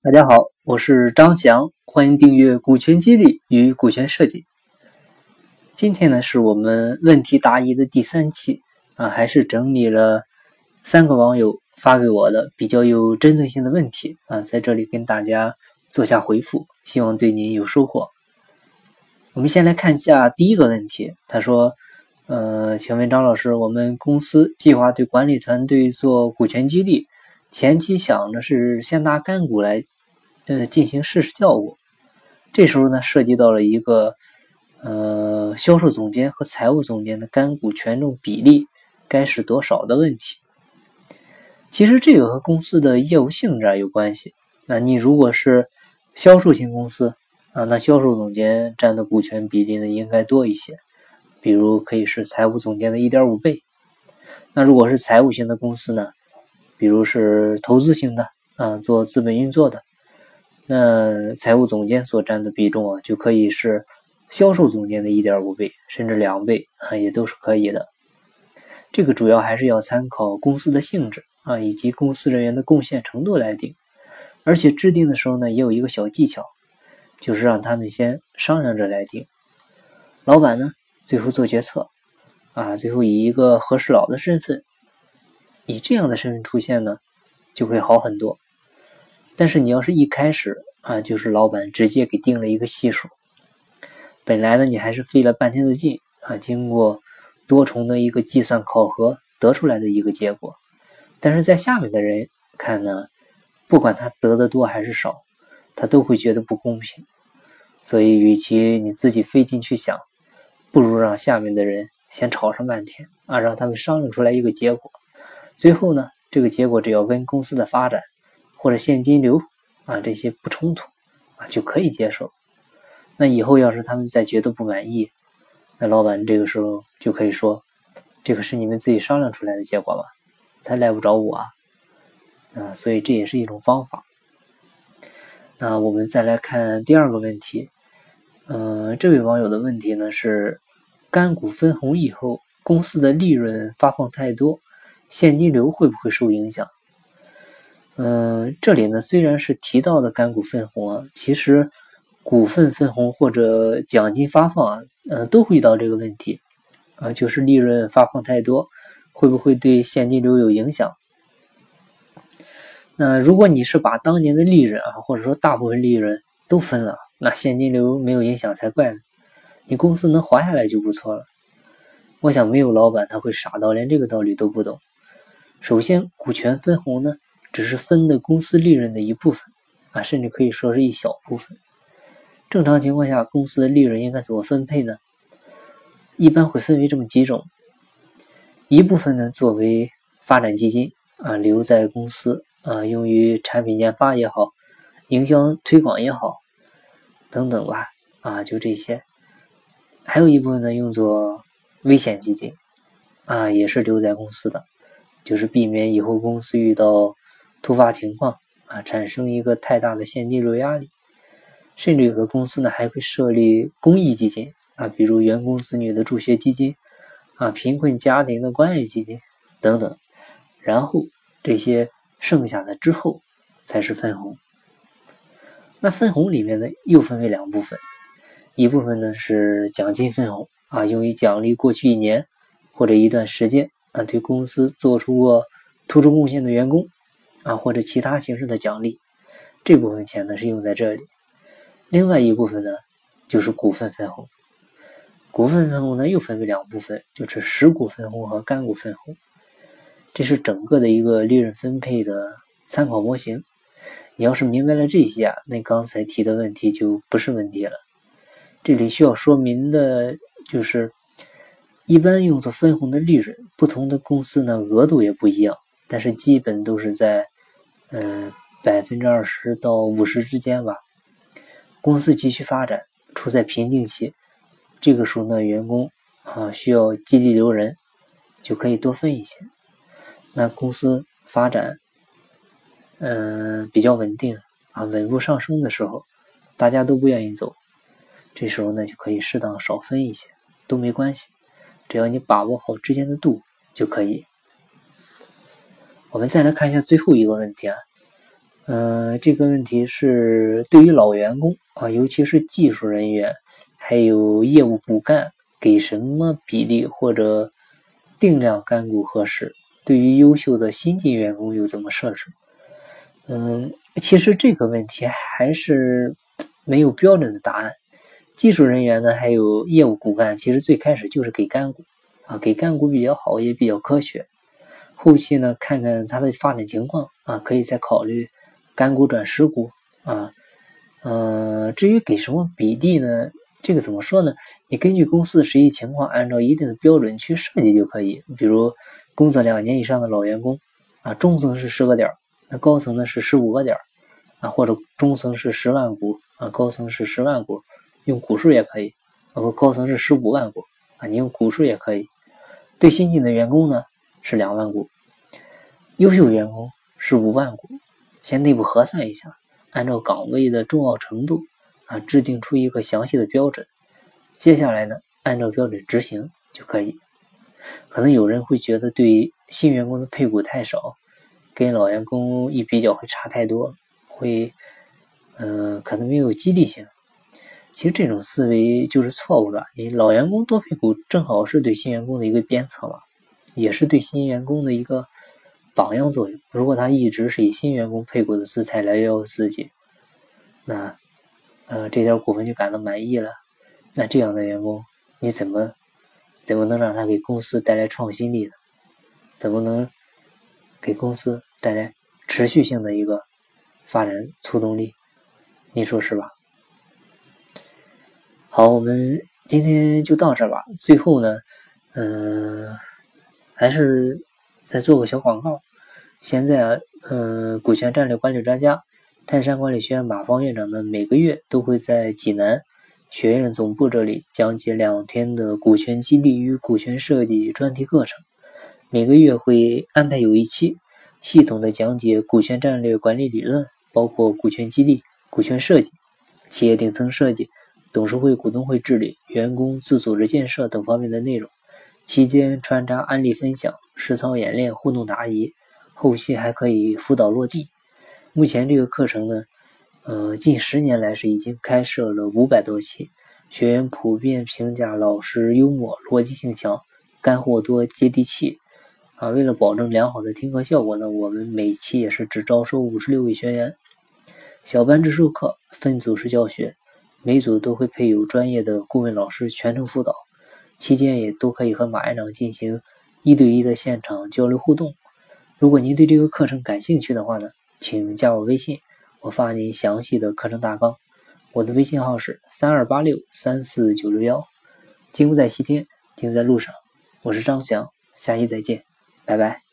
大家好，我是张翔，欢迎订阅股权激励与股权设计。今天呢是我们问题答疑的第三期啊，还是整理了三个网友发给我的比较有针对性的问题啊，在这里跟大家做下回复，希望对您有收获。我们先来看一下第一个问题，他说：“呃，请问张老师，我们公司计划对管理团队做股权激励。”前期想着是先拿干股来，呃，进行试试效果。这时候呢，涉及到了一个，呃，销售总监和财务总监的干股权重比例该是多少的问题。其实这个和公司的业务性质有关系。那你如果是销售型公司啊，那销售总监占的股权比例呢应该多一些，比如可以是财务总监的一点五倍。那如果是财务型的公司呢？比如是投资型的啊，做资本运作的，那财务总监所占的比重啊，就可以是销售总监的一点五倍，甚至两倍啊，也都是可以的。这个主要还是要参考公司的性质啊，以及公司人员的贡献程度来定。而且制定的时候呢，也有一个小技巧，就是让他们先商量着来定，老板呢最后做决策啊，最后以一个和事佬的身份。以这样的身份出现呢，就会好很多。但是你要是一开始啊，就是老板直接给定了一个系数，本来呢你还是费了半天的劲啊，经过多重的一个计算考核得出来的一个结果。但是在下面的人看呢，不管他得的多还是少，他都会觉得不公平。所以，与其你自己费劲去想，不如让下面的人先吵上半天啊，让他们商量出来一个结果。最后呢，这个结果只要跟公司的发展或者现金流啊这些不冲突啊，就可以接受。那以后要是他们再觉得不满意，那老板这个时候就可以说：“这个是你们自己商量出来的结果吧，他赖不着我啊。”啊，所以这也是一种方法。那我们再来看第二个问题，嗯，这位网友的问题呢是：干股分红以后，公司的利润发放太多。现金流会不会受影响？嗯，这里呢虽然是提到的干股分红啊，其实股份分红或者奖金发放啊，呃，都会遇到这个问题啊，就是利润发放太多，会不会对现金流有影响？那如果你是把当年的利润啊，或者说大部分利润都分了，那现金流没有影响才怪呢。你公司能活下来就不错了。我想没有老板他会傻到连这个道理都不懂。首先，股权分红呢，只是分的公司利润的一部分啊，甚至可以说是一小部分。正常情况下，公司的利润应该怎么分配呢？一般会分为这么几种：一部分呢作为发展基金啊，留在公司啊，用于产品研发也好，营销推广也好，等等吧啊，就这些。还有一部分呢用作危险基金啊，也是留在公司的。就是避免以后公司遇到突发情况啊，产生一个太大的现金流压力，甚至有的公司呢还会设立公益基金啊，比如员工子女的助学基金啊，贫困家庭的关爱基金等等。然后这些剩下的之后才是分红。那分红里面呢又分为两部分，一部分呢是奖金分红啊，用于奖励过去一年或者一段时间。啊，对公司做出过突出贡献的员工啊，或者其他形式的奖励，这部分钱呢是用在这里。另外一部分呢，就是股份分红。股份分红呢又分为两部分，就是实股分红和干股分红。这是整个的一个利润分配的参考模型。你要是明白了这些啊，那刚才提的问题就不是问题了。这里需要说明的就是。一般用作分红的利润，不同的公司呢额度也不一样，但是基本都是在，嗯百分之二十到五十之间吧。公司急需发展，处在瓶颈期，这个时候呢员工啊需要激励留人，就可以多分一些。那公司发展，嗯比较稳定啊稳步上升的时候，大家都不愿意走，这时候呢就可以适当少分一些，都没关系。只要你把握好之间的度就可以。我们再来看一下最后一个问题啊，嗯，这个问题是对于老员工啊，尤其是技术人员，还有业务骨干，给什么比例或者定量干股合适？对于优秀的新进员工又怎么设置？嗯，其实这个问题还是没有标准的答案。技术人员呢，还有业务骨干，其实最开始就是给干股啊，给干股比较好，也比较科学。后期呢，看看他的发展情况啊，可以再考虑。干股转实股啊，嗯，至于给什么比例呢？这个怎么说呢？你根据公司的实际情况，按照一定的标准去设计就可以。比如工作两年以上的老员工啊，中层是十个点那高层呢是十五个点啊，或者中层是十万股啊，高层是十万股，用股数也可以。啊，不，高层是十五万股啊，你用股数也可以。对新进的员工呢是两万股，优秀员工是五万股。先内部核算一下，按照岗位的重要程度啊，制定出一个详细的标准。接下来呢，按照标准执行就可以。可能有人会觉得对新员工的配股太少，跟老员工一比较会差太多，会嗯，可能没有激励性。其实这种思维就是错误的。你老员工多配股，正好是对新员工的一个鞭策嘛，也是对新员工的一个。榜样作用，如果他一直是以新员工配股的姿态来要求自己，那，呃，这点股份就感到满意了。那这样的员工，你怎么，怎么能让他给公司带来创新力呢？怎么能给公司带来持续性的一个发展促动力？你说是吧？好，我们今天就到这吧。最后呢，嗯，还是再做个小广告。现在啊，嗯，股权战略管理专家、泰山管理学院马方院长呢，每个月都会在济南学院总部这里讲解两天的股权激励与股权设计专题课程。每个月会安排有一期，系统的讲解股权战略管理理论，包括股权激励、股权设计、企业顶层设计、董事会、股东会治理、员工自组织建设等方面的内容。期间穿插案例分享、实操演练、互动答疑。后期还可以辅导落地。目前这个课程呢，呃，近十年来是已经开设了五百多期，学员普遍评价老师幽默、逻辑性强、干货多、接地气。啊，为了保证良好的听课效果呢，我们每期也是只招收五十六位学员，小班制授课，分组式教学，每组都会配有专业的顾问老师全程辅导，期间也都可以和马院长进行一对一的现场交流互动。如果您对这个课程感兴趣的话呢，请加我微信，我发您详细的课程大纲。我的微信号是三二八六三四九六幺。金不在西天，金在路上。我是张翔，下期再见，拜拜。